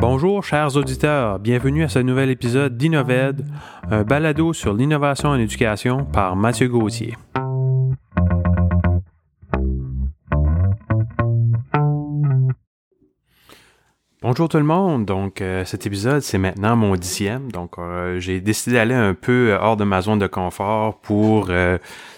Bonjour chers auditeurs, bienvenue à ce nouvel épisode d'Innoved, un balado sur l'innovation en éducation par Mathieu Gauthier. Bonjour tout le monde. Donc, euh, cet épisode, c'est maintenant mon dixième. Donc, euh, j'ai décidé d'aller un peu euh, hors de ma zone de confort pour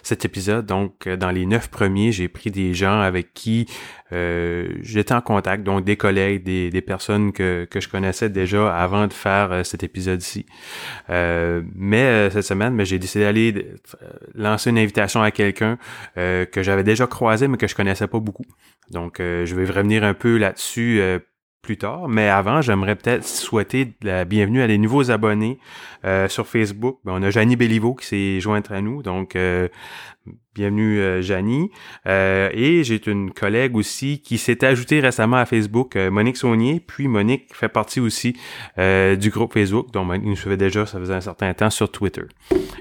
cet épisode. Donc, dans les neuf premiers, j'ai pris des gens avec qui j'étais en contact, donc des collègues, des, personnes que, que, je connaissais déjà avant de faire cet épisode-ci. mais cette semaine, mais j'ai décidé d'aller lancer une invitation à quelqu'un que j'avais déjà croisé, mais que je connaissais pas beaucoup. Donc, je vais revenir un peu là-dessus plus tard. Mais avant, j'aimerais peut-être souhaiter la bienvenue à des nouveaux abonnés euh, sur Facebook. Ben, on a Janie Béliveau qui s'est jointe à nous. Donc, euh, bienvenue euh, Janie. et j'ai une collègue aussi qui s'est ajoutée récemment à Facebook, Monique Saunier. Puis Monique fait partie aussi du groupe Facebook. Donc, Monique nous suivait déjà, ça faisait un certain temps, sur Twitter.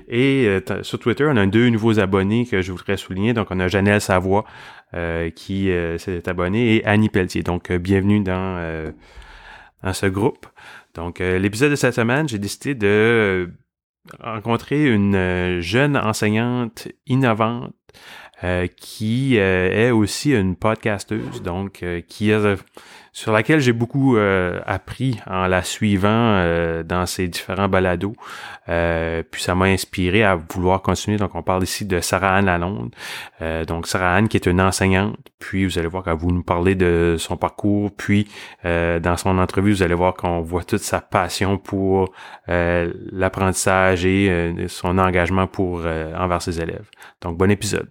Et sur Twitter, on a deux nouveaux abonnés que je voudrais souligner. Donc, on a Janelle Savoie euh, qui euh, s'est abonné et Annie Pelletier. Donc, euh, bienvenue dans, dans ce groupe. Donc, l'épisode de cette semaine, j'ai décidé de rencontrer une jeune enseignante innovante qui est aussi une podcasteuse, donc qui a sur laquelle j'ai beaucoup euh, appris en la suivant euh, dans ses différents balados. Euh, puis ça m'a inspiré à vouloir continuer. Donc on parle ici de Sarah Anne Lalonde. donc Sarah Anne qui est une enseignante. Puis vous allez voir qu'elle vous nous parler de son parcours. Puis dans son entrevue, vous allez voir qu'on voit toute sa passion pour l'apprentissage et son engagement pour envers ses élèves. Donc bon épisode.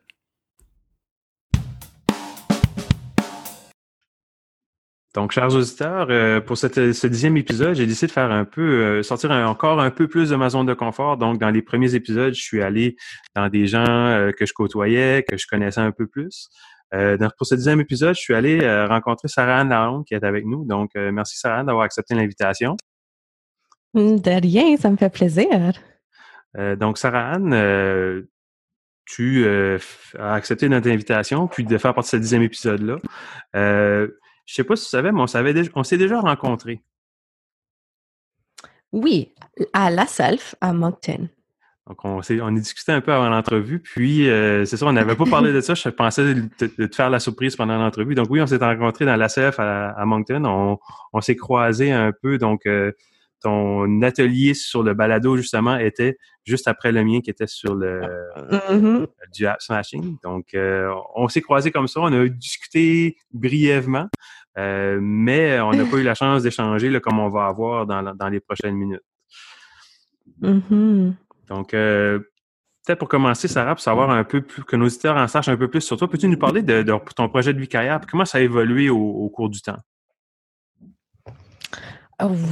Donc, chers auditeurs, euh, pour cette, ce dixième épisode, j'ai décidé de faire un peu, euh, sortir encore un peu plus de ma zone de confort. Donc, dans les premiers épisodes, je suis allé dans des gens euh, que je côtoyais, que je connaissais un peu plus. donc, pour ce dixième épisode, je suis allé rencontrer Sarah Anne Laronde qui est avec nous. Donc, merci Sarah Anne d'avoir accepté l'invitation. De rien, ça me fait plaisir. donc, Sarah Anne, tu as accepté notre invitation, puis de faire partie de ce dixième épisode-là. Je sais pas si tu savais, mais on s'est déjà rencontrés. Oui, à La Self, à Moncton. Donc, on, s'est, on discuté un peu avant l'entrevue, puis euh, c'est ça, on n'avait pas parlé de ça. Je pensais de, te faire la surprise pendant l'entrevue. Donc, oui, on s'est rencontrés dans la CF à, Moncton. On, s'est croisés un peu. Donc, euh, ton atelier sur le balado, justement, était juste après le mien qui était sur le mm-hmm. du app smashing. Donc, euh, on s'est croisés comme ça. On a discuté brièvement. Euh, mais on n'a pas eu la chance d'échanger comme on va avoir dans, les prochaines minutes. Mm-hmm. Donc, euh, peut-être pour commencer, Sarah, pour savoir un peu plus, que nos auditeurs en sachent un peu plus sur toi, peux-tu nous parler de, ton projet de vie carrière, comment ça a évolué au, cours du temps?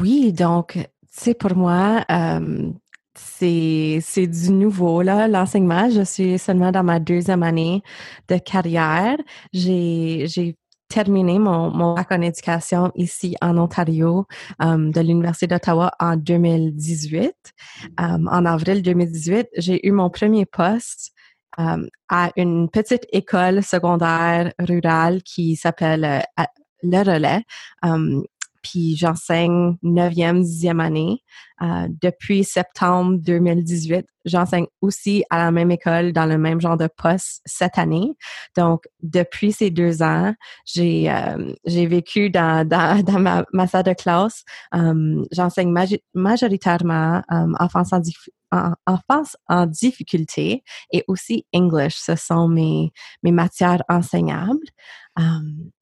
Oui, donc, tu sais, pour moi, euh, c'est du nouveau, là, l'enseignement. Je suis seulement dans ma deuxième année de carrière. J'ai terminé mon, bac en éducation ici en Ontario um, de l'Université d'Ottawa en 2018. Um, en avril 2018, j'ai eu mon premier poste um, à une petite école secondaire rurale qui s'appelle euh, Le Relais puis j'enseigne 9e, 10e année. Euh, depuis septembre 2018, j'enseigne aussi à la même école dans le même genre de poste cette année. Donc, depuis ces deux ans, j'ai euh, j'ai vécu dans, dans, ma, salle de classe. Euh, j'enseigne majoritairement enfance en, en, en difficulté et aussi English. Ce sont mes, mes matières enseignables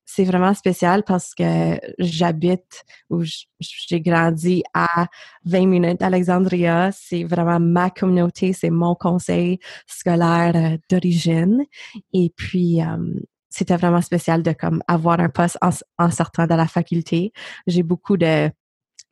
c'est vraiment spécial parce que j'habite ou j'ai grandi à 20 minutes d'Alexandria. C'est vraiment ma communauté, c'est mon conseil scolaire euh, d'origine. Et puis, c'était vraiment spécial de comme avoir un poste en, sortant de la faculté. J'ai beaucoup de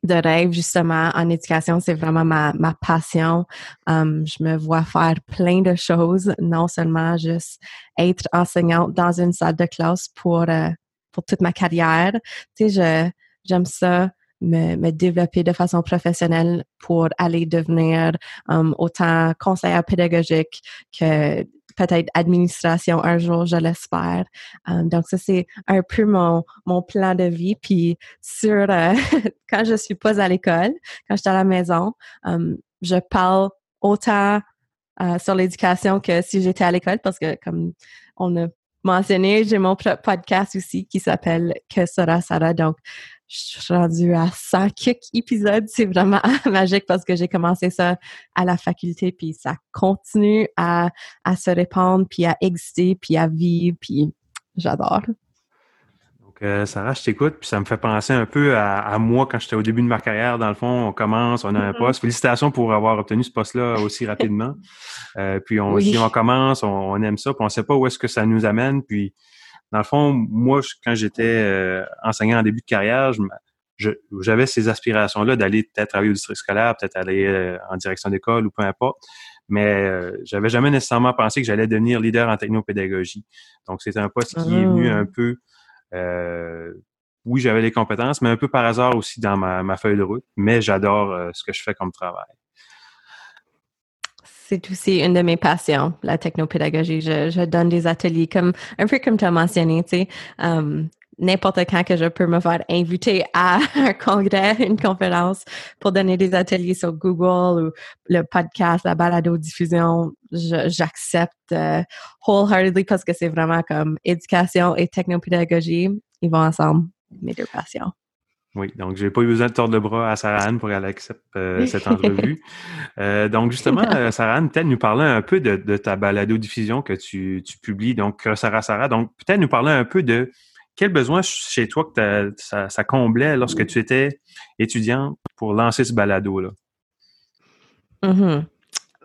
de rêves justement en éducation, c'est vraiment ma, ma passion. Je me vois faire plein de choses, non seulement juste être enseignante dans une salle de classe pour euh, pour toute ma carrière. Tu sais, j'aime ça me, développer de façon professionnelle pour aller devenir um, autant conseillère pédagogique que peut-être administration un jour, je l'espère. Um, donc, ça, c'est un peu mon, plan de vie. Puis, sur euh, quand je suis pas à l'école, quand je suis à la maison, um, je parle autant euh, sur l'éducation que si j'étais à l'école parce que, comme on a mentionné, j'ai mon podcast aussi qui s'appelle Que sera Sarah. Donc, je suis rendue à 100 épisodes. C'est vraiment magique parce que j'ai commencé ça à la faculté, puis ça continue à, à se répandre, puis à exister, puis à vivre, puis j'adore. Donc, euh, Sarah, je t'écoute, puis ça me fait penser un peu à, moi quand j'étais au début de ma carrière. Dans le fond, on commence, on a un mm-hmm. poste. Félicitations pour avoir obtenu ce poste-là aussi rapidement. Euh, puis on, si on commence, on, aime ça, puis on ne sait pas où est-ce que ça nous amène. Puis dans le fond, moi, quand j'étais euh, enseignant en début de carrière, j'avais ces aspirations-là d'aller peut-être travailler au district scolaire, peut-être aller euh, en direction d'école ou peu importe. Mais euh, j'avais jamais nécessairement pensé que j'allais devenir leader en technopédagogie. Donc, c'était un poste qui est venu ah. un peu oui, j'avais les compétences, mais un peu par hasard aussi dans ma, feuille de route. Mais j'adore ce que je fais comme travail c'est aussi une de mes passions, la technopédagogie. Je, je donne des ateliers comme un peu comme tu as mentionné, tu sais. Um, n'importe quand que je peux me faire inviter à un congrès, une conférence pour donner des ateliers sur Google ou le podcast, la balado-diffusion, j'accepte euh, wholeheartedly parce que c'est vraiment comme éducation et technopédagogie, ils vont ensemble, mes deux passions. Oui, donc j'ai pas eu besoin de tordre le bras à Sarah Anne pour qu'elle accepte euh, cette entrevue. Euh, donc justement, euh, Sarah Anne, peut-être nous parler un peu de, ta balado-diffusion que tu, tu, publies, donc Sarah Sarah. Donc peut-être nous parler un peu de quel besoin chez toi que ça, ça, comblait lorsque tu étais étudiante pour lancer ce balado-là? Mm-hmm.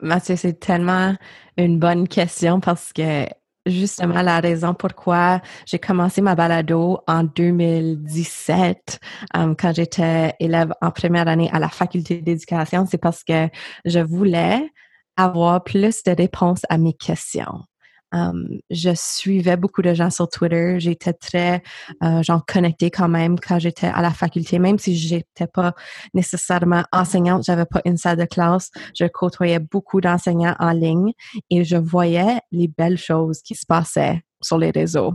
Mathieu, c'est tellement une bonne question parce que justement la raison pourquoi j'ai commencé ma balado en 2017 euh, quand j'étais élève en première année à la faculté d'éducation, c'est parce que je voulais avoir plus de réponses à mes questions. Je suivais beaucoup de gens sur Twitter. J'étais très, euh, genre, connectée quand même quand j'étais à la faculté, même si j'étais pas nécessairement enseignante, j'avais pas une salle de classe. Je côtoyais beaucoup d'enseignants en ligne et je voyais les belles choses qui se passaient sur les réseaux.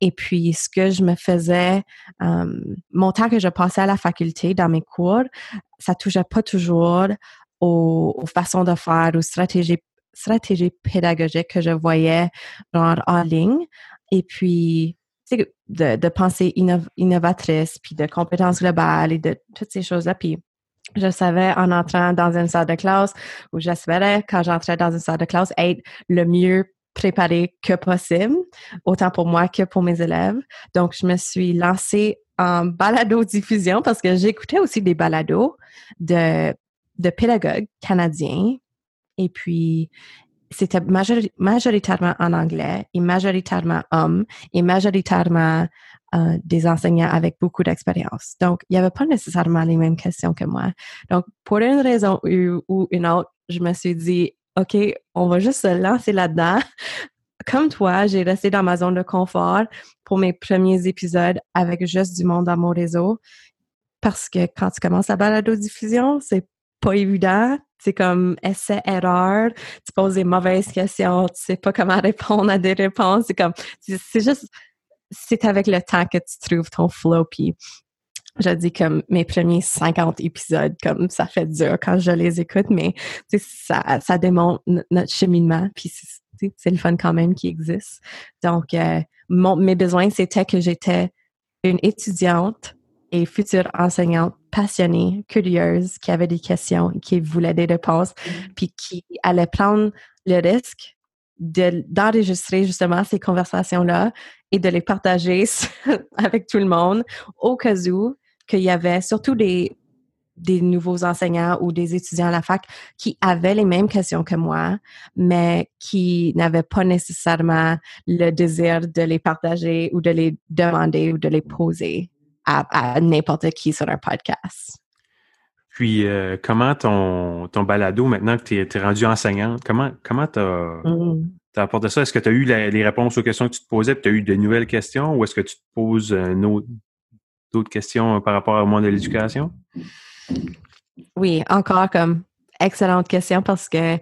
Et puis, ce que je me faisais, mon temps que je passais à la faculté dans mes cours, ça touchait pas toujours aux, aux façons de faire, aux stratégies stratégie pédagogique que je voyais genre en ligne. Et puis, de, de pensée innovatrice, puis de compétences globales et de toutes ces choses-là. Puis, je savais en entrant dans une salle de classe, ou j'espérais quand j'entrais dans une salle de classe être le mieux préparé que possible, autant pour moi que pour mes élèves. Donc, je me suis lancée en balado-diffusion parce que j'écoutais aussi des balados de, de pédagogues canadiens et puis, c'était majoritairement en anglais et majoritairement hommes et majoritairement euh, des enseignants avec beaucoup d'expérience. Donc, il n'y avait pas nécessairement les mêmes questions que moi. Donc, pour une raison ou, une autre, je me suis dit, OK, on va juste se lancer là-dedans. Comme toi, j'ai resté dans ma zone de confort pour mes premiers épisodes avec juste du monde dans mon réseau. Parce que quand tu commences à balado-diffusion, c'est pas évident. C'est comme essai-erreur. Tu poses des mauvaises questions. Tu sais pas comment répondre à des réponses. C'est comme, c'est juste, c'est avec le temps que tu trouves ton flow. Puis, je dis comme mes premiers 50 épisodes, comme ça fait dur quand je les écoute, mais ça, ça démontre notre cheminement. Puis, c'est le fun quand même qui existe. Donc, euh, mon, mes besoins, c'était que j'étais une étudiante et future enseignante passionnée, curieuse, qui avait des questions, qui voulait des réponses, mm-hmm. puis qui allait prendre le risque d'enregistrer justement ces conversations-là et de les partager avec tout le monde au cas où qu'il y avait surtout des, des nouveaux enseignants ou des étudiants à la fac qui avaient les mêmes questions que moi, mais qui n'avaient pas nécessairement le désir de les partager ou de les demander ou de les poser à, n'importe qui sur un podcast. Puis, euh, comment ton, ton balado, maintenant que tu es, rendu enseignante, comment comment tu as, mm. apporté ça? Est-ce que tu as eu les réponses aux questions que tu te posais, puis tu as eu de nouvelles questions, ou est-ce que tu te poses autre, d'autres questions par rapport au monde de l'éducation? Oui, encore comme excellente question parce que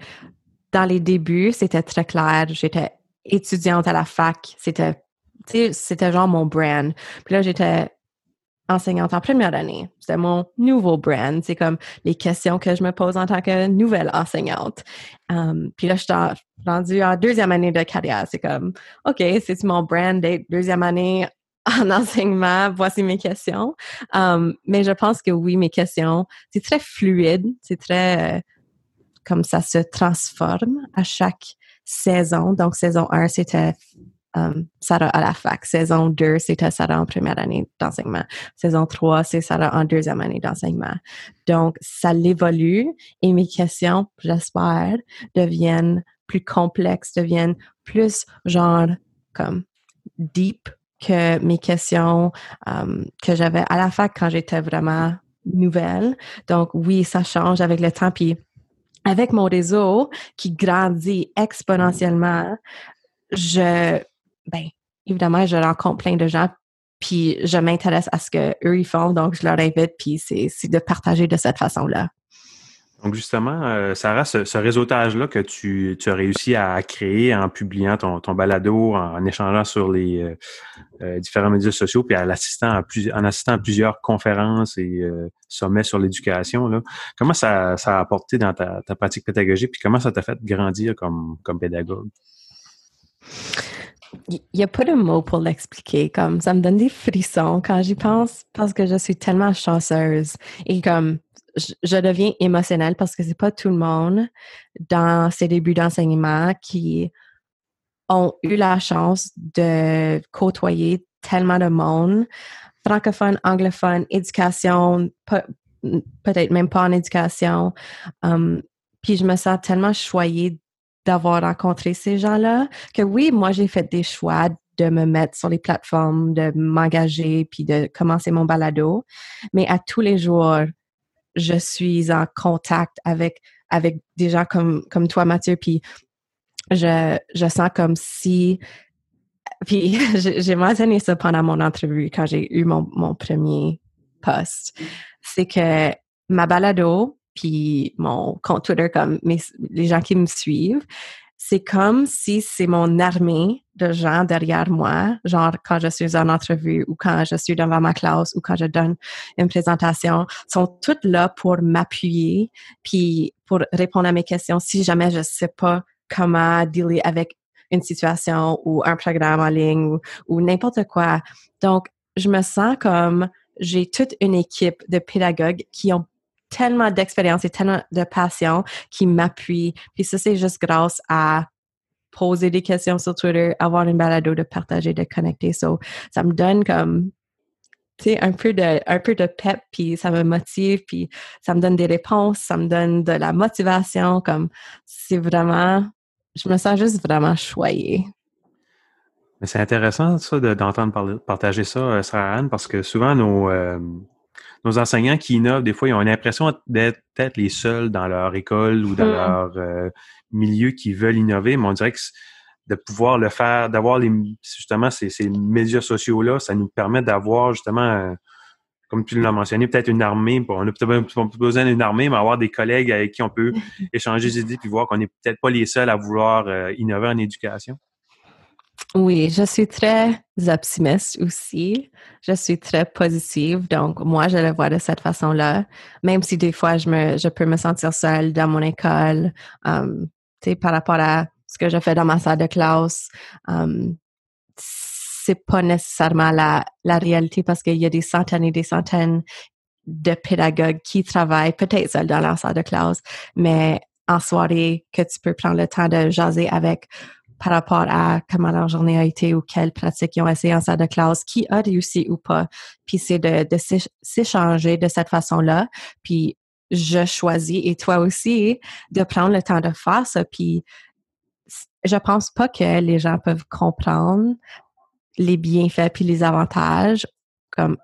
dans les débuts, c'était très clair. J'étais étudiante à la fac. C'était, c'était genre mon brand. Puis là, j'étais enseignante en première année. C'était mon nouveau brand. C'est comme les questions que je me pose en tant que nouvelle enseignante. Um, puis là, je suis rendue en deuxième année de carrière. C'est comme, OK, c'est mon brand deuxième année en enseignement? Voici mes questions. Um, mais je pense que oui, mes questions, c'est très fluide. C'est très, euh, comme ça se transforme à chaque saison. Donc, saison 1, c'était um, Sarah à la fac. Saison 2, c'était Sarah en première année d'enseignement. Saison 3, c'est Sarah en deuxième année d'enseignement. Donc, ça l'évolue et mes questions, j'espère, deviennent plus complexes, deviennent plus genre comme deep que mes questions um, que j'avais à la fac quand j'étais vraiment nouvelle. Donc, oui, ça change avec le temps. Puis, avec mon réseau qui grandit exponentiellement, je, ben, évidemment, je rencontre plein de gens, puis je m'intéresse à ce que eux ils font, donc je leur invite, puis c'est de partager de cette façon-là. Donc justement, euh, Sarah, ce, réseautage-là que tu, as réussi à créer en publiant ton, balado, en, échangeant sur les euh, euh, différents médias sociaux, puis en assistant à, en assistant à plusieurs conférences et sommets sur l'éducation, comment ça, a apporté dans ta, pratique pédagogique, puis comment ça t'a fait grandir comme pédagogue? Il n'y a pas de mots pour l'expliquer. Comme ça me donne des frissons quand j'y pense parce que je suis tellement chanceuse. Et comme je, deviens émotionnelle parce que c'est pas tout le monde dans ses débuts d'enseignement qui ont eu la chance de côtoyer tellement de monde, francophone, anglophone, éducation, peut-être même pas en éducation. Um, puis je me sens tellement choyée d'avoir rencontré ces gens-là que oui, moi j'ai fait des choix de me mettre sur les plateformes, de m'engager, puis de commencer mon balado. Mais à tous les jours, je suis en contact avec avec des gens comme comme toi Mathieu puis je je sens comme si puis j'ai mentionné ça pendant mon entrevue quand j'ai eu mon, mon premier post c'est que ma balado puis mon compte Twitter comme les gens qui me suivent c'est comme si c'est mon armée de gens derrière moi, genre quand je suis en entrevue ou quand je suis devant ma classe ou quand je donne une présentation, sont toutes là pour m'appuyer puis pour répondre à mes questions si jamais je sais pas comment dealer avec une situation ou un programme en ligne ou n'importe quoi. Donc, je me sens comme j'ai toute une équipe de pédagogues qui ont tellement d'expérience et tellement de passion qui m'appuient. Puis ça, c'est juste grâce à poser des questions sur Twitter, avoir une balado de partager, de connecter. Ça me donne comme, tu sais, un peu de, un peu de pep, puis ça me motive, puis ça me donne des réponses, ça me donne de la motivation, comme, c'est vraiment, je me sens juste vraiment choyée. Mais c'est intéressant, ça, d'entendre partager ça, euh, Sarah Anne, parce que souvent, nos, euh, nos enseignants qui innovent, des fois, ils ont l'impression d'être peut-être les seuls dans leur école ou dans hmm. leur euh, milieu qui veulent innover, mais on dirait que de pouvoir le faire, d'avoir les justement ces, ces médias sociaux-là, ça nous permet d'avoir justement, comme tu l'as mentionné, peut-être une armée. On n'a peut-être pas besoin d'une armée, mais avoir des collègues avec qui on peut échanger des idées puis voir qu'on n'est peut-être pas les seuls à vouloir euh, innover en éducation. Oui, je suis très optimiste aussi. Je suis très positive. Donc, moi, je le vois de cette façon-là. Même si des fois, je, me, peux me sentir seule dans mon école, um, sais, par rapport à ce que je fais dans ma salle de classe, um, c'est pas nécessairement la, la réalité parce qu'il y a des centaines et des centaines de pédagogues qui travaillent peut-être seuls dans leur salle de classe, mais en soirée, que tu peux prendre le temps de jaser avec par rapport à comment leur journée a été ou quelles pratiques ils ont essayé en salle de classe, qui a réussi ou pas. Puis c'est de, s'échanger de cette façon-là. Puis je choisis, et toi aussi, de prendre le temps de faire ça. Puis je pense pas que les gens peuvent comprendre les bienfaits puis les avantages comme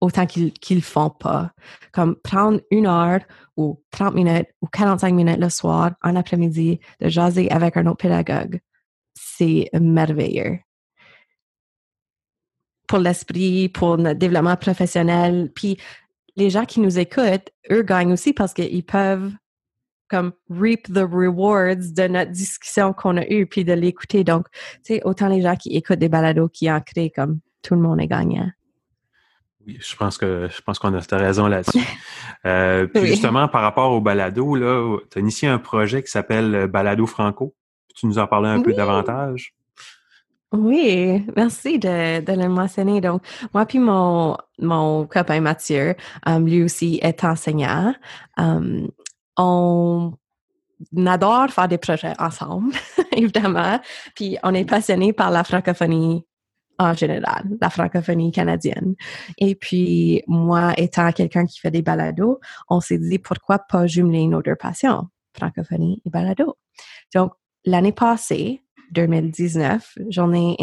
autant qu'ils qu'ils font pas. Comme prendre une heure ou 30 minutes ou 45 minutes le soir, en après-midi, de jaser avec un autre pédagogue c'est merveilleux. pour l'esprit, pour notre développement professionnel. Puis les gens qui nous écoutent, eux gagnent aussi parce qu'ils peuvent comme reap the rewards de notre discussion qu'on a eue puis de l'écouter. Donc, tu sais, autant les gens qui écoutent des balados qui en créent comme tout le monde est gagnant. Oui, je pense que je pense qu'on a raison là-dessus. Euh, puis justement, par rapport au balado, tu as initié un projet qui s'appelle Balado Franco. Tu nous en parlais un peu davantage? Oui, merci de, de le mentionner. Donc, moi puis mon, mon copain Mathieu, um, lui aussi est enseignant. Um, on adore faire des projets ensemble, évidemment. Puis on est passionné par la francophonie en général, la francophonie canadienne. Et puis, moi, étant quelqu'un qui fait des balados, on s'est dit pourquoi pas jumeler nos deux passions, francophonie et balado. Donc, l'année passée, 2019, Journée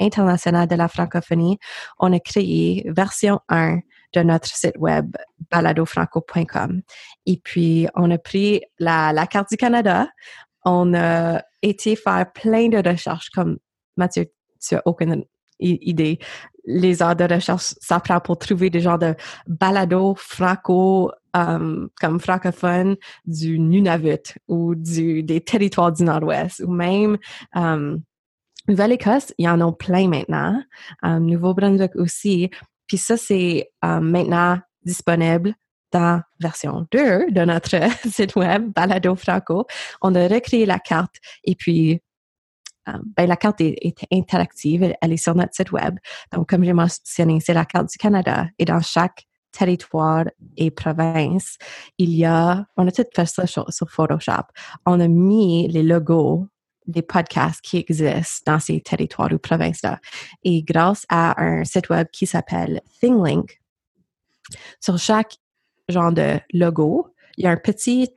internationale de la francophonie, on a créé version 1 de notre site web baladofranco.com. Et puis, on a pris la, carte du Canada, on a été faire plein de recherches comme Mathieu, tu n'as aucune idée. Les heures de recherche, ça prend pour trouver des genres de balado franco um, comme francophone du Nunavut ou du, des territoires du Nord-Ouest ou même Nouvelle-Écosse, il y en a plein maintenant. Nouveau-Brunswick aussi. Puis ça, c'est maintenant disponible dans version 2 de notre site web, Balado Franco. On a recréé la carte et puis ben, la carte est, est, interactive, elle est sur notre site web. Donc, comme j'ai mentionné, c'est la carte du Canada et dans chaque territoire et province, il y a, on a tout fait ça sur, Photoshop. On a mis les logos des podcasts qui existent dans ces territoires ou provinces-là. Et grâce à un site web qui s'appelle ThingLink, sur chaque genre de logo, il y a un petit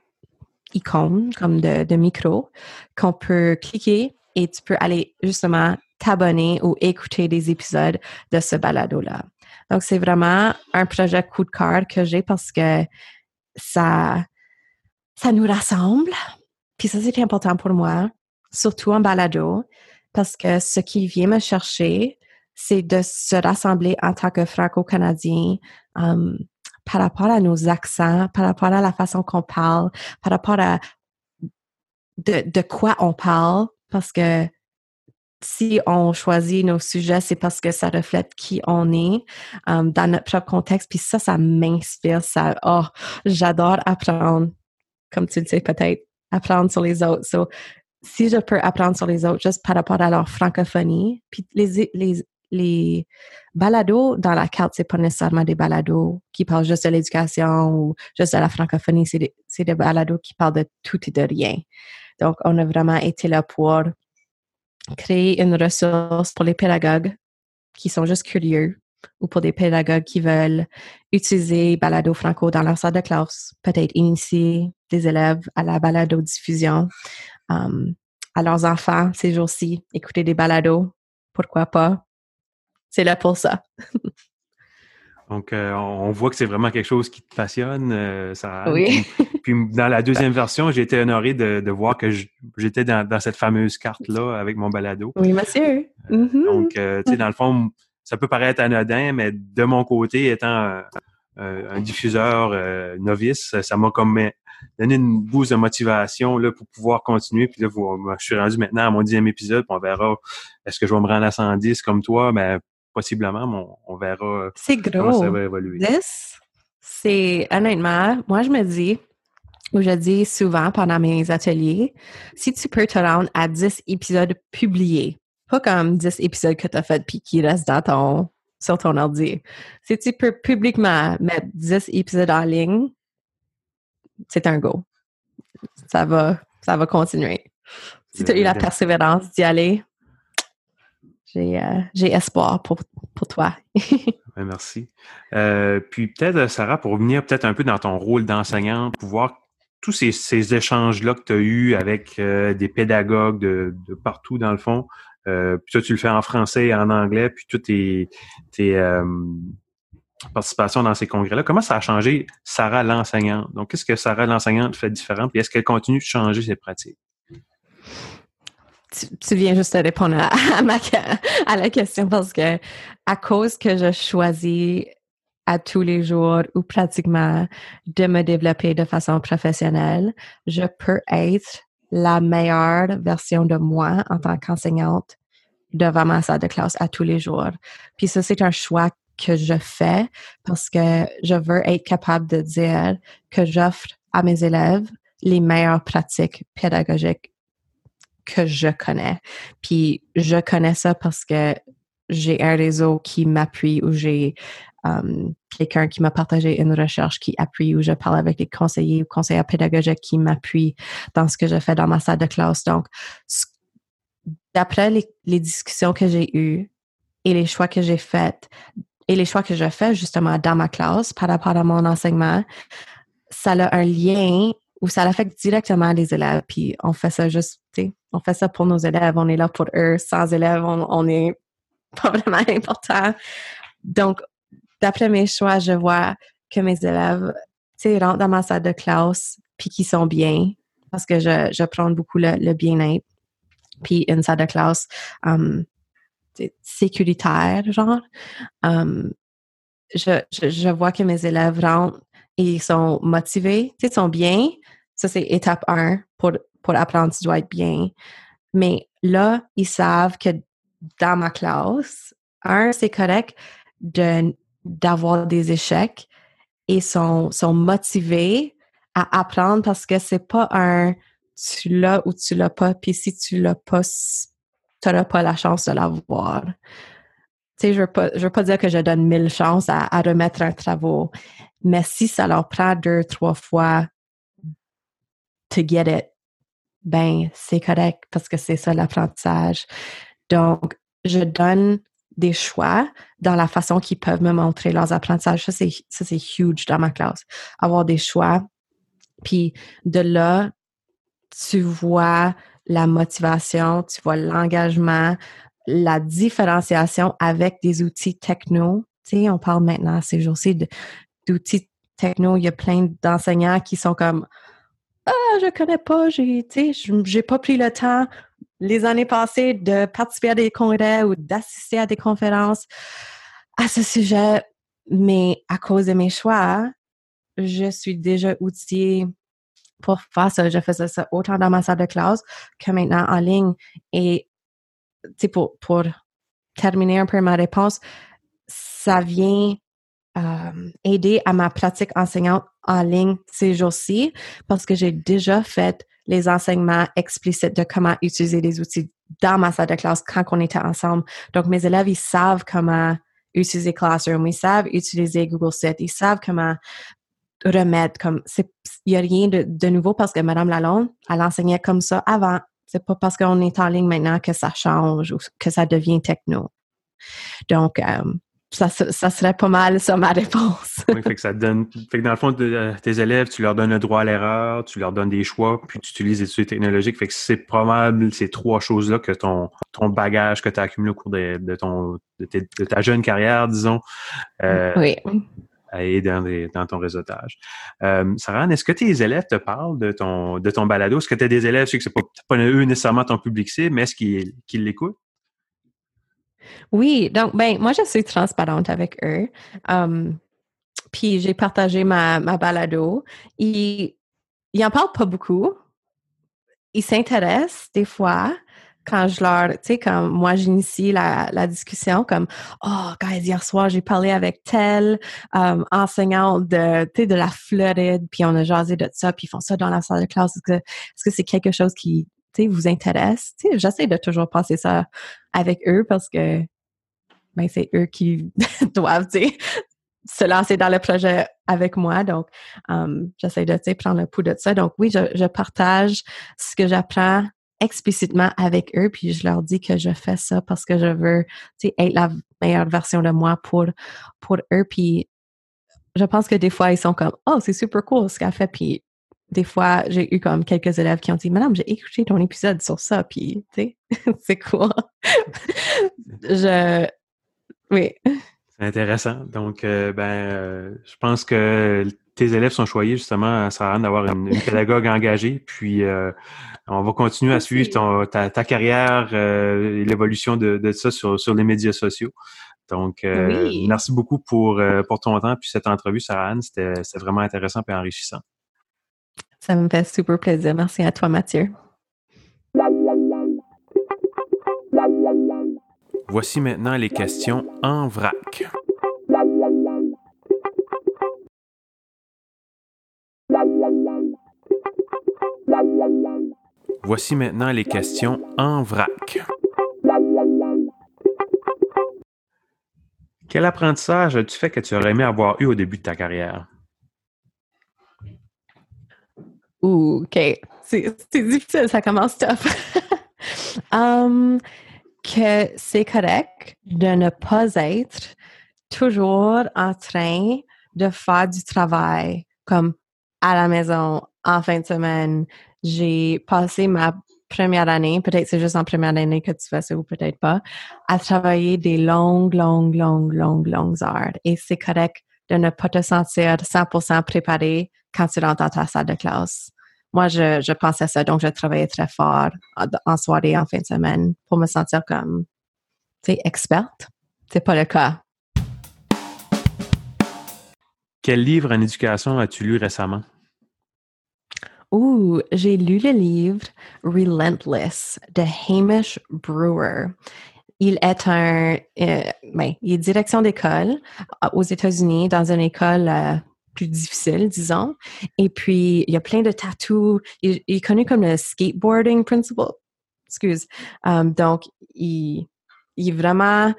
icône comme de, de micro qu'on peut cliquer et tu peux aller justement t'abonner ou écouter des épisodes de ce balado-là. Donc, c'est vraiment un projet coup de cœur que j'ai parce que ça, ça nous rassemble. Puis ça, c'est important pour moi, surtout en balado, parce que ce qui vient me chercher, c'est de se rassembler en tant que franco-canadien um, par rapport à nos accents, par rapport à la façon qu'on parle, par rapport à de quoi on parle, parce que si on choisit nos sujets, c'est parce que ça reflète qui on est um, dans notre propre contexte. Puis ça, ça m'inspire. Ça, oh, j'adore apprendre, comme tu le sais peut-être, apprendre sur les autres. So, si je peux apprendre sur les autres juste par rapport à leur francophonie, puis les, les, les balados dans la carte, c'est pas nécessairement des balados qui parlent juste de l'éducation ou juste de la francophonie, c'est des, des balados qui parlent de tout et de rien. Donc, on a vraiment été là pour créer une ressource pour les pédagogues qui sont juste curieux ou pour des pédagogues qui veulent utiliser Balado Franco dans leur salle de classe, peut-être initier des élèves à la balado-diffusion, um, à leurs enfants ces jours-ci, écouter des balados, pourquoi pas? C'est là pour ça. Donc, euh, on voit que c'est vraiment quelque chose qui te passionne, euh, Oui. puis, dans la deuxième version, j'ai été honoré de, voir que j'étais dans, cette fameuse carte-là avec mon balado. Oui, monsieur. Euh, mm-hmm. Donc, tu sais, dans le fond, ça peut paraître anodin, mais de mon côté, étant un diffuseur novice, ça m'a comme donné une bouse de motivation là, pour pouvoir continuer. Puis là, je suis rendu maintenant à mon dixième épisode, puis on verra est-ce que je vais me rendre à 110 comme toi, mais possiblement, on, verra euh, gros. comment ça va évoluer. c'est honnêtement, moi je me dis, ou je dis souvent pendant mes ateliers, si tu peux te rendre à 10 épisodes publiés, pas comme 10 épisodes que tu as fait puis qui restent dans ton, sur ton ordi. Si tu peux publiquement mettre 10 épisodes en ligne, c'est un go. Ça va, ça va continuer. Si tu as eu la persévérance d'y aller, euh, j'ai espoir pour, pour toi. merci. Euh, puis peut-être, euh, Sarah, pour revenir peut-être un peu dans ton rôle d'enseignante, pour voir tous ces, échanges-là que tu as eus avec des pédagogues de, partout dans le fond. puis toi, tu le fais en français et en anglais, puis toutes tes, tes participations dans ces congrès-là. Comment ça a changé Sarah l'enseignante? Donc, qu'est-ce que Sarah l'enseignante fait différent? Puis est-ce qu'elle continue de changer ses pratiques? Tu, viens juste de répondre à, ma, à la question parce que à cause que je choisis à tous les jours ou pratiquement de me développer de façon professionnelle, je peux être la meilleure version de moi en tant qu'enseignante devant ma salle de classe à tous les jours. Puis ça, c'est un choix que je fais parce que je veux être capable de dire que j'offre à mes élèves les meilleures pratiques pédagogiques que je connais. Puis je connais ça parce que j'ai un réseau qui m'appuie ou j'ai um, quelqu'un qui m'a partagé une recherche qui appuie ou je parle avec des conseillers ou conseillers pédagogiques qui m'appuient dans ce que je fais dans ma salle de classe. Donc, d'après les, les, discussions que j'ai eues et les choix que j'ai faits et les choix que je fais justement dans ma classe par rapport à mon enseignement, ça a un lien ou ça affecte directement les élèves. Puis on fait ça juste, on fait ça pour nos élèves, on est là pour eux. Sans élèves, on, on est pas vraiment important. Donc, d'après mes choix, je vois que mes élèves, tu sais, rentrent dans ma salle de classe puis qu'ils sont bien parce que je, je prends beaucoup le, bien-être. Puis une salle de classe um, sécuritaire, genre. Um, je, je, je, vois que mes élèves rentrent et ils sont motivés, tu sais, ils sont bien. Ça, c'est étape 1 pour, pour apprendre, tu dois être bien. Mais là, ils savent que dans ma classe, un, c'est correct d'avoir des échecs et sont, sont motivés à apprendre parce que c'est pas un tu l'as ou tu l'as pas, puis si tu l'as pas, tu n'auras pas la chance de l'avoir. Tu sais, je je veux pas dire que je donne mille chances à, à remettre un travail, mais si ça leur prend deux, trois fois to get it, ben, c'est correct parce que c'est ça l'apprentissage. Donc, je donne des choix dans la façon qu'ils peuvent me montrer leurs apprentissages. Ça, c'est, ça, c'est huge dans ma classe. Avoir des choix. Puis de là, tu vois la motivation, tu vois l'engagement, la différenciation avec des outils techno. Tu sais, on parle maintenant ces jours-ci d'outils techno. Il y a plein d'enseignants qui sont comme Ah, je connais pas, j'ai, j'ai pas pris le temps les années passées de participer à des congrès ou d'assister à des conférences à ce sujet, mais à cause de mes choix, je suis déjà outillée pour faire ça. Je faisais ça autant dans ma salle de classe que maintenant en ligne. Et pour, pour terminer un peu ma réponse, ça vient euh, aider à ma pratique enseignante en ligne ces jours-ci parce que j'ai déjà fait les enseignements explicites de comment utiliser les outils dans ma salle de classe quand on était ensemble. Donc, mes élèves, ils savent comment utiliser Classroom, ils savent utiliser Google Sit, ils savent comment remettre comme il n'y a rien de, de, nouveau parce que Madame Lalonde, elle enseignait comme ça avant. C'est pas parce qu'on est en ligne maintenant que ça change ou que ça devient techno. Donc, euh, ça, ça, serait pas mal ça ma réponse. oui, fait que ça donne. Fait que dans le fond, euh, tes élèves, tu leur donnes le droit à l'erreur, tu leur donnes des choix, puis tu utilises des outils technologiques. Fait que c'est probable ces trois choses-là que ton, ton bagage que tu as accumulé au cours de, de ton de, ta jeune carrière, disons, euh, oui. aidé dans, dans ton réseautage. Euh, Sarah, est-ce que tes élèves te parlent de ton de ton balado? Est-ce que tu as des élèves, je sais que c'est pas, pas eux nécessairement ton public cible, mais est-ce qu'ils qu'ils l'écoutent? Oui, donc, ben, moi, je suis transparente avec eux. Um, puis j'ai partagé ma, ma balado. Ils, ils en parlent pas beaucoup. Ils s'intéressent des fois quand je leur, tu sais, comme moi j'initie la, la discussion, comme oh, guys, hier soir j'ai parlé avec tel um, enseignant de, tu sais, de la Floride, puis on a jasé de ça, puis ils font ça dans la salle de classe. Est-ce que c'est -ce c'est quelque chose qui, vous intéresse j'essaie de toujours passer ça avec eux parce que ben, c'est eux qui doivent se lancer dans le projet avec moi. Donc, j'essaie de prendre le pouls de ça. Donc, oui, je, je partage ce que j'apprends explicitement avec eux, puis je leur dis que je fais ça parce que je veux être la meilleure version de moi pour, pour eux. Puis je pense que des fois, ils sont comme Oh, c'est super cool ce qu'elle fait. Puis des fois, j'ai eu comme quelques élèves qui ont dit Madame, j'ai écouté ton épisode sur ça, puis tu sais, c'est cool. je, oui. C'est intéressant. Donc, euh, ben, euh, je pense que tes élèves sont choyés justement, Sarah, d'avoir une, pédagogue engagée. Puis euh, on va continuer à suivre ta, carrière et l'évolution de, ça sur, les médias sociaux. Donc, merci beaucoup pour, pour ton temps puis cette entrevue, Sarah Anne. C'était vraiment intéressant et enrichissant. Ça me fait super plaisir. Merci à toi, Mathieu. Voici maintenant les questions en vrac. Voici maintenant les questions en vrac. Quel apprentissage as-tu fait que tu aurais aimé avoir eu au début de ta carrière? OK. C'est difficile, ça commence tough. um, que c'est correct de ne pas être toujours en train de faire du travail comme à la maison en fin de semaine. J'ai passé ma première année, peut-être c'est juste en première année que tu fais ça ou peut-être pas, à travailler des longues, longues, longues, longues, longues heures. Et c'est correct de ne pas te sentir 100% préparé quand tu rentres dans ta salle de classe moi, je, je pensais à ça, donc je travaillais très fort en soirée, en fin de semaine, pour me sentir comme, tu sais, experte. C'est pas le cas. Quel livre en éducation as-tu lu récemment? Ouh, j'ai lu le livre Relentless de Hamish Brewer. Il est un, euh, ben, il est direction d'école euh, aux États-Unis dans une école euh, plus difficile, disons. Et puis, il y a plein de tattoos. Il, est connu comme le skateboarding principle. Excuse. Um, donc, il, est vraiment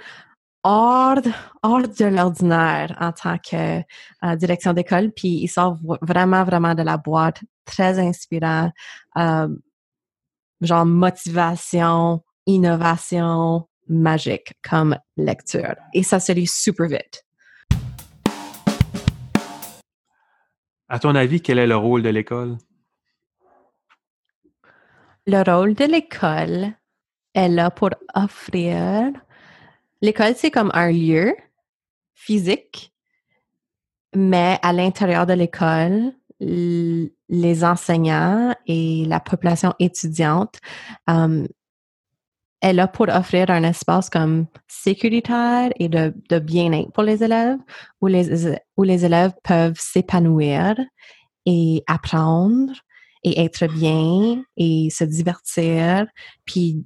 hors, hors de l'ordinaire en tant que euh, direction d'école. Puis, il sort vraiment, vraiment de la boîte. Très inspirant. Um, genre motivation, innovation, magique comme lecture. Et ça se lit super vite. À ton avis, quel est le rôle de l'école? Le rôle de l'école est là pour offrir. L'école, c'est comme un lieu physique, mais à l'intérieur de l'école, les enseignants et la population étudiante um, est là pour offrir un espace comme sécuritaire et de, de bien-être pour les élèves, où les, où les élèves peuvent s'épanouir et apprendre et être bien et se divertir, puis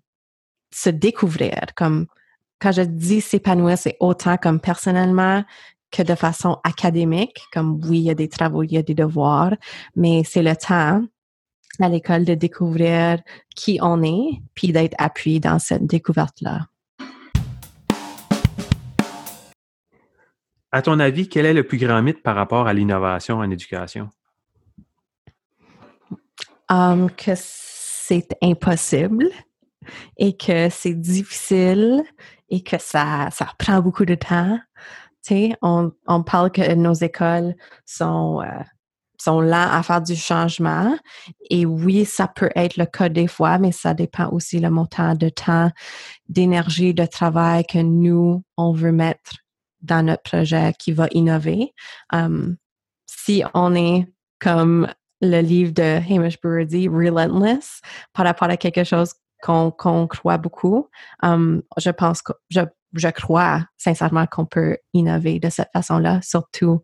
se découvrir. Comme quand je dis s'épanouir, c'est autant comme personnellement que de façon académique, comme oui, il y a des travaux, il y a des devoirs, mais c'est le temps à l'école de découvrir qui on est, puis d'être appuyé dans cette découverte-là. À ton avis, quel est le plus grand mythe par rapport à l'innovation en éducation? Um, que c'est impossible et que c'est difficile et que ça, ça prend beaucoup de temps. Tu sais, on, on parle que nos écoles sont euh, sont lents à faire du changement. Et oui, ça peut être le cas des fois, mais ça dépend aussi le montant de temps, d'énergie, de travail que nous, on veut mettre dans notre projet qui va innover. Um, si on est comme le livre de Hamish Brewer Relentless, par rapport à quelque chose qu'on croit beaucoup, um, je pense que je, je crois sincèrement qu'on peut innover de cette façon-là, surtout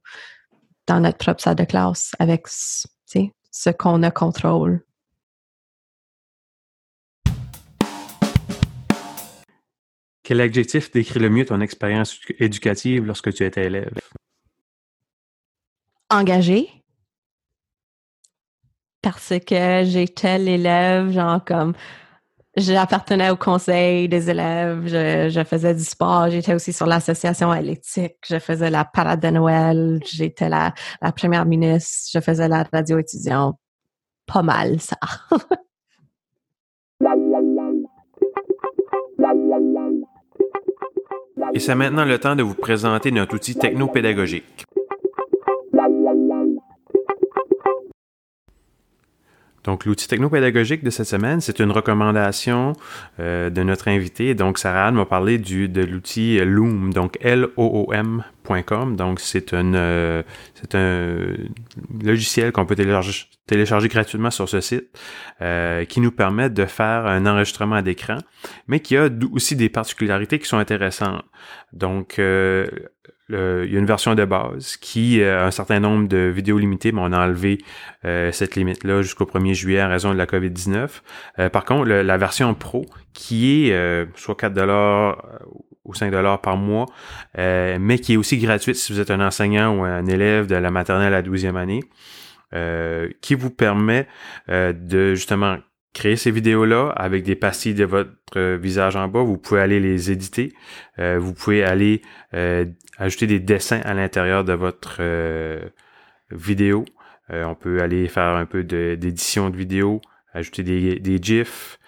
dans notre propre salle de classe avec ce qu'on a contrôle. Quel adjectif décrit le mieux ton expérience éducative lorsque tu étais élève? Engagé. Parce que j'étais l'élève, genre comme J'appartenais au conseil des élèves, je, faisais du sport, j'étais aussi sur l'association athlétique, je faisais la parade de Noël, j'étais la, la première ministre, je faisais la radio étudiante. Pas mal, ça. Et c'est maintenant le temps de vous présenter notre outil technopédagogique. Donc, l'outil technopédagogique de cette semaine, c'est une recommandation euh, de notre invité. Donc, Sarah Anne m'a parlé du, de l'outil Loom, donc L-O-O-M Donc, c'est un, euh, un logiciel qu'on peut télécharger, gratuitement sur ce site euh, qui nous permet de faire un enregistrement d'écran, mais qui a aussi des particularités qui sont intéressantes. Donc, euh, il y a une version de base qui a un certain nombre de vidéos limitées, mais on a enlevé cette limite-là jusqu'au 1er juillet en raison de la COVID-19. par contre, la version Pro, qui est soit 4 dollars ou 5 dollars par mois, euh, mais qui est aussi gratuite si vous êtes un enseignant ou un élève de la maternelle à la 12e année, euh, qui vous permet euh, de justement créer ces vidéos-là avec des pastilles de votre visage en bas. Vous pouvez aller les éditer. vous pouvez aller ajouter des dessins à l'intérieur de votre vidéo. on peut aller faire un peu d'édition de, vidéo, ajouter des, des GIFs,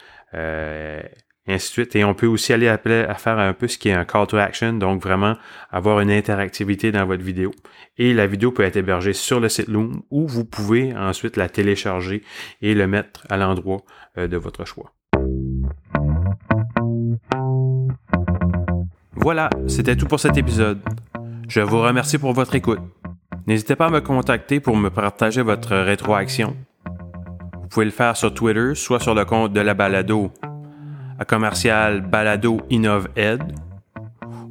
et. Et on peut aussi aller à faire un peu ce qui est un call to action, donc vraiment avoir une interactivité dans votre vidéo. Et la vidéo peut être hébergée sur le site Loom ou vous pouvez ensuite la télécharger et le mettre à l'endroit euh, de votre choix. Voilà, c'était tout pour cet épisode. Je vous remercie pour votre écoute. N'hésitez pas à me contacter pour me partager votre rétroaction. Vous pouvez le faire sur Twitter, soit sur le compte de la balado à commercial balado innove ed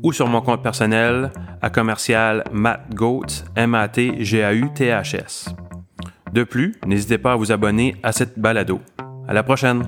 ou sur mon compte personnel à commercial matgoats m a t g a u t h s. De plus, n'hésitez pas à vous abonner à cette balado. À la prochaine.